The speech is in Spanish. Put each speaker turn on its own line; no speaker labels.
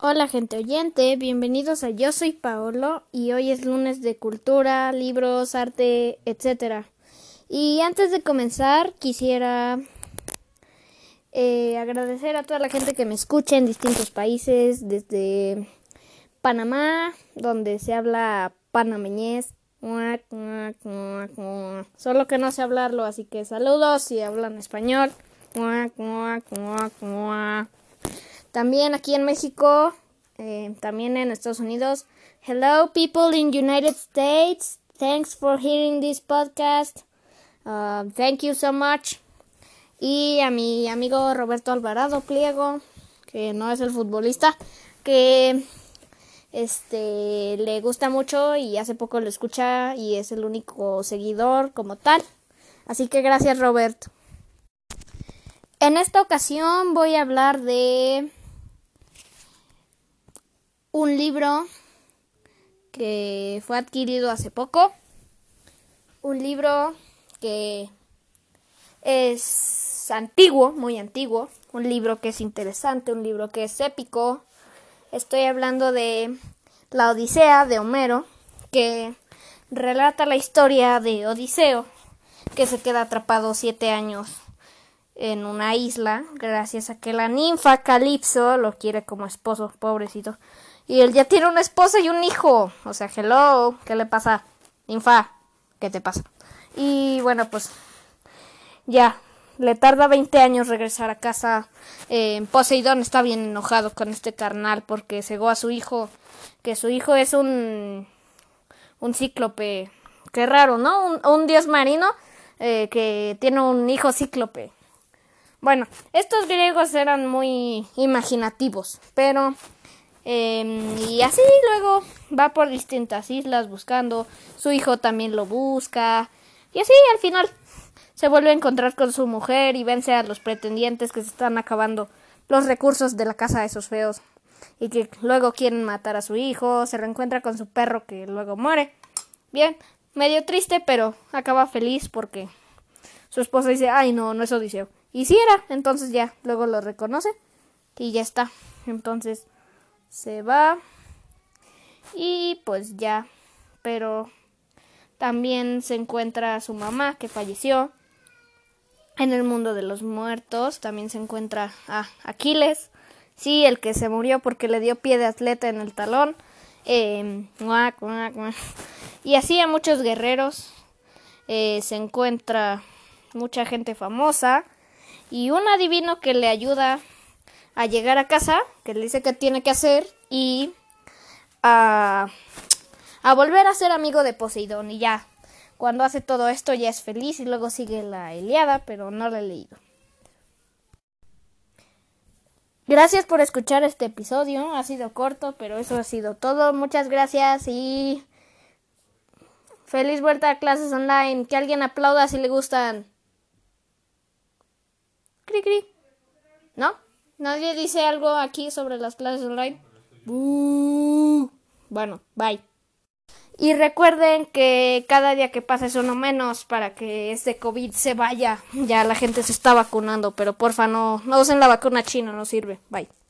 Hola gente oyente, bienvenidos a Yo soy Paolo y hoy es lunes de cultura, libros, arte, etc. Y antes de comenzar quisiera eh, agradecer a toda la gente que me escucha en distintos países, desde Panamá, donde se habla panameñez, solo que no sé hablarlo, así que saludos si hablan español. También aquí en México, eh, también en Estados Unidos. Hello people in United States. Thanks for hearing this podcast. Uh, thank you so much. Y a mi amigo Roberto Alvarado Pliego, que no es el futbolista, que este le gusta mucho y hace poco lo escucha y es el único seguidor como tal. Así que gracias Roberto. En esta ocasión voy a hablar de un libro que fue adquirido hace poco. Un libro que es antiguo, muy antiguo. Un libro que es interesante, un libro que es épico. Estoy hablando de La Odisea de Homero, que relata la historia de Odiseo, que se queda atrapado siete años en una isla gracias a que la ninfa Calipso lo quiere como esposo, pobrecito. Y él ya tiene una esposa y un hijo. O sea, hello, ¿qué le pasa? Ninfa, ¿qué te pasa? Y bueno, pues ya, le tarda 20 años regresar a casa. Eh, Poseidón está bien enojado con este carnal porque cegó a su hijo, que su hijo es un, un cíclope. Qué raro, ¿no? Un, un dios marino eh, que tiene un hijo cíclope. Bueno, estos griegos eran muy imaginativos, pero Em, y así luego va por distintas islas buscando. Su hijo también lo busca. Y así al final se vuelve a encontrar con su mujer y vence a los pretendientes que se están acabando los recursos de la casa de esos feos. Y que luego quieren matar a su hijo. Se reencuentra con su perro que luego muere. Bien, medio triste, pero acaba feliz porque su esposa dice, ay no, no es Odiseo. Y si era, entonces ya, luego lo reconoce y ya está. Entonces se va. Y pues ya, pero también se encuentra su mamá que falleció en el mundo de los muertos, también se encuentra a Aquiles, sí, el que se murió porque le dio pie de atleta en el talón, em, y así a muchos guerreros, eh, se encuentra mucha gente famosa y un adivino que le ayuda a llegar a casa, que le dice que tiene que hacer, y a, a volver a ser amigo de Poseidón. Y ya, cuando hace todo esto ya es feliz y luego sigue la Eliada, pero no la he leído. Gracias por escuchar este episodio. Ha sido corto, pero eso ha sido todo. Muchas gracias y feliz vuelta a clases online. Que alguien aplauda si le gustan. Cri cri. ¿No? ¿Nadie dice algo aquí sobre las clases online? Bueno, bye. Y recuerden que cada día que pasa es uno menos para que este COVID se vaya. Ya la gente se está vacunando, pero porfa no, no usen la vacuna china, no sirve. Bye.